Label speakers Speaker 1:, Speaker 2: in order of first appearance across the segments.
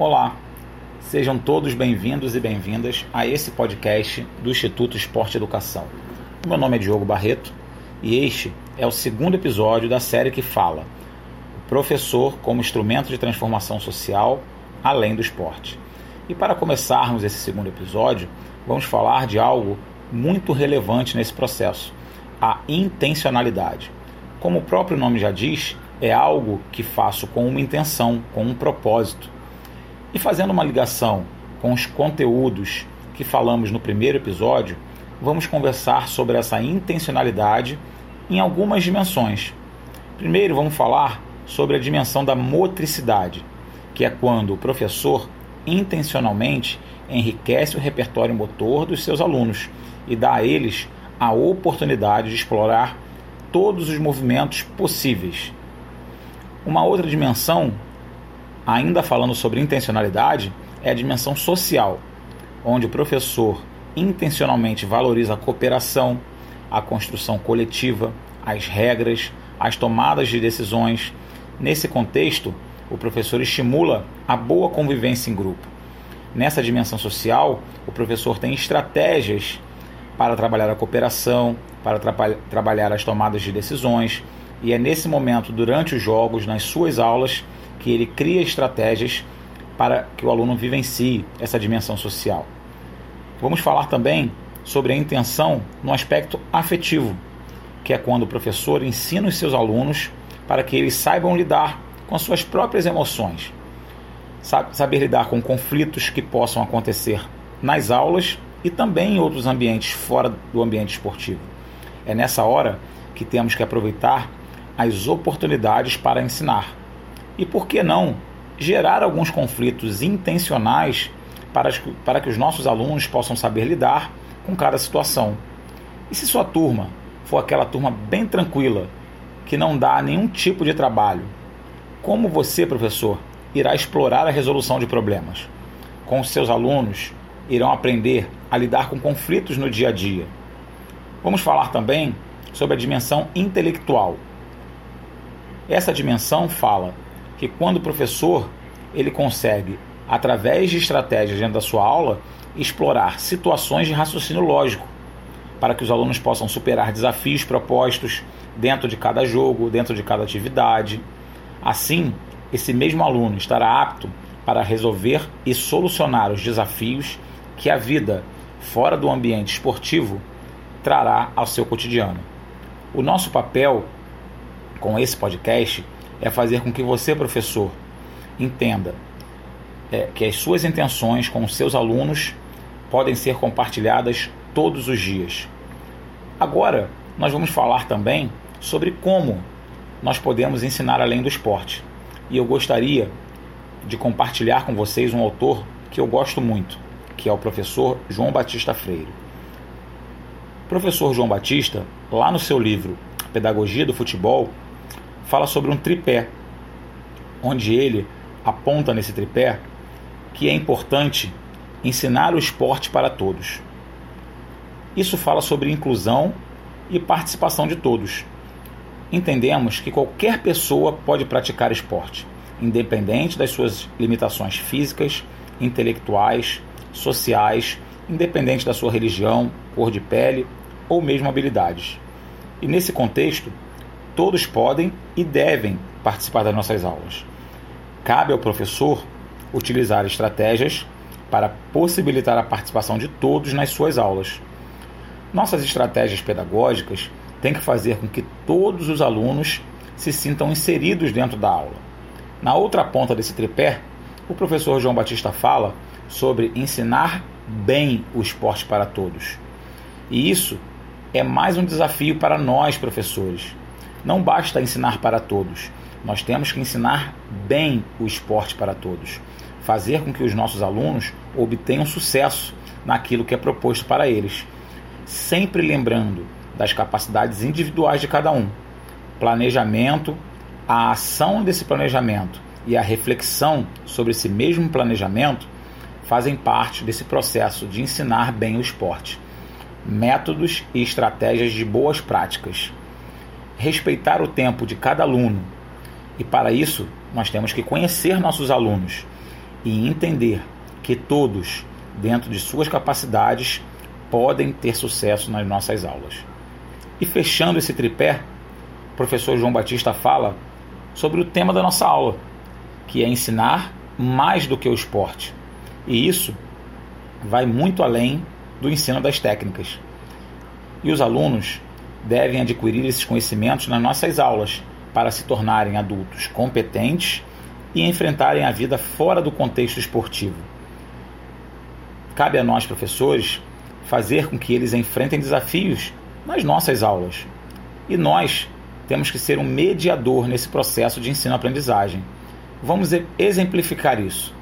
Speaker 1: Olá, sejam todos bem-vindos e bem-vindas a esse podcast do Instituto Esporte Educação. Meu nome é Diogo Barreto e este é o segundo episódio da série que fala o professor como instrumento de transformação social além do esporte. E para começarmos esse segundo episódio, vamos falar de algo muito relevante nesse processo: a intencionalidade. Como o próprio nome já diz, é algo que faço com uma intenção, com um propósito. E fazendo uma ligação com os conteúdos que falamos no primeiro episódio, vamos conversar sobre essa intencionalidade em algumas dimensões. Primeiro, vamos falar sobre a dimensão da motricidade, que é quando o professor intencionalmente enriquece o repertório motor dos seus alunos e dá a eles a oportunidade de explorar todos os movimentos possíveis. Uma outra dimensão, ainda falando sobre intencionalidade, é a dimensão social, onde o professor intencionalmente valoriza a cooperação, a construção coletiva, as regras, as tomadas de decisões. Nesse contexto, o professor estimula a boa convivência em grupo. Nessa dimensão social, o professor tem estratégias para trabalhar a cooperação, para tra trabalhar as tomadas de decisões, e é nesse momento, durante os jogos, nas suas aulas, que ele cria estratégias para que o aluno vivencie essa dimensão social. Vamos falar também sobre a intenção no aspecto afetivo, que é quando o professor ensina os seus alunos para que eles saibam lidar com as suas próprias emoções, saber lidar com conflitos que possam acontecer nas aulas e também em outros ambientes fora do ambiente esportivo. É nessa hora que temos que aproveitar as oportunidades para ensinar. E por que não gerar alguns conflitos intencionais para, para que os nossos alunos possam saber lidar com cada situação? E se sua turma for aquela turma bem tranquila, que não dá nenhum tipo de trabalho, como você, professor, irá explorar a resolução de problemas? Com os seus alunos, irão aprender a lidar com conflitos no dia a dia. Vamos falar também sobre a dimensão intelectual. Essa dimensão fala que quando o professor ele consegue, através de estratégias dentro da sua aula, explorar situações de raciocínio lógico, para que os alunos possam superar desafios propostos dentro de cada jogo, dentro de cada atividade. Assim, esse mesmo aluno estará apto para resolver e solucionar os desafios que a vida fora do ambiente esportivo trará ao seu cotidiano. O nosso papel com esse podcast é fazer com que você, professor, entenda é, que as suas intenções com os seus alunos podem ser compartilhadas todos os dias. Agora, nós vamos falar também sobre como nós podemos ensinar além do esporte. E eu gostaria de compartilhar com vocês um autor que eu gosto muito, que é o professor João Batista Freire. O professor João Batista, lá no seu livro Pedagogia do Futebol, fala sobre um tripé, onde ele aponta nesse tripé que é importante ensinar o esporte para todos. Isso fala sobre inclusão e participação de todos. Entendemos que qualquer pessoa pode praticar esporte, independente das suas limitações físicas, intelectuais, sociais, independente da sua religião, cor de pele ou mesmo habilidades. E nesse contexto, todos podem e devem participar das nossas aulas. Cabe ao professor utilizar estratégias para possibilitar a participação de todos nas suas aulas. Nossas estratégias pedagógicas têm que fazer com que todos os alunos se sintam inseridos dentro da aula. Na outra ponta desse tripé, o professor João Batista fala sobre ensinar bem o esporte para todos. E isso é mais um desafio para nós, professores. Não basta ensinar para todos, nós temos que ensinar bem o esporte para todos, fazer com que os nossos alunos obtenham sucesso naquilo que é proposto para eles, sempre lembrando das capacidades individuais de cada um. Planejamento, a ação desse planejamento e a reflexão sobre esse mesmo planejamento fazem parte desse processo de ensinar bem o esporte. Métodos e estratégias de boas práticas. Respeitar o tempo de cada aluno. E para isso, nós temos que conhecer nossos alunos e entender que todos, dentro de suas capacidades, podem ter sucesso nas nossas aulas. E fechando esse tripé, o professor João Batista fala sobre o tema da nossa aula, que é ensinar mais do que o esporte. E isso vai muito além do ensino das técnicas. E os alunos devem adquirir esses conhecimentos nas nossas aulas para se tornarem adultos competentes e enfrentarem a vida fora do contexto esportivo. Cabe a nós, professores, fazer com que eles enfrentem desafios nas nossas aulas. E nós temos que ser um mediador nesse processo de ensino-aprendizagem. Vamos exemplificar isso.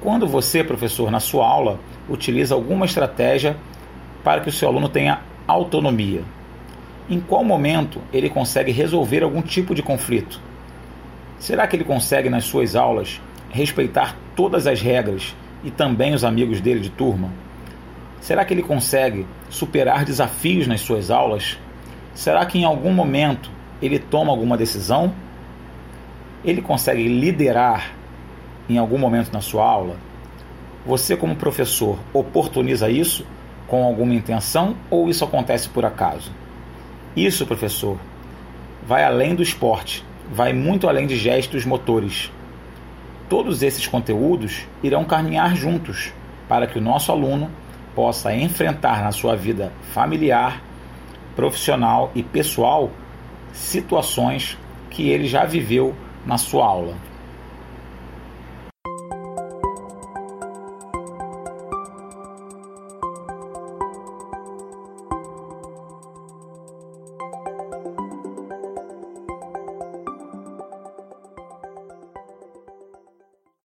Speaker 1: Quando você, professor, na sua aula, utiliza alguma estratégia para que o seu aluno tenha autonomia, em qual momento ele consegue resolver algum tipo de conflito? Será que ele consegue, nas suas aulas, respeitar todas as regras e também os amigos dele de turma? Será que ele consegue superar desafios nas suas aulas? Será que em algum momento ele toma alguma decisão? Ele consegue liderar em algum momento na sua aula? Você, como professor, oportuniza isso com alguma intenção ou isso acontece por acaso? Isso, professor, vai além do esporte, vai muito além de gestos motores. Todos esses conteúdos irão caminhar juntos para que o nosso aluno possa enfrentar na sua vida familiar, profissional e pessoal situações que ele já viveu na sua aula.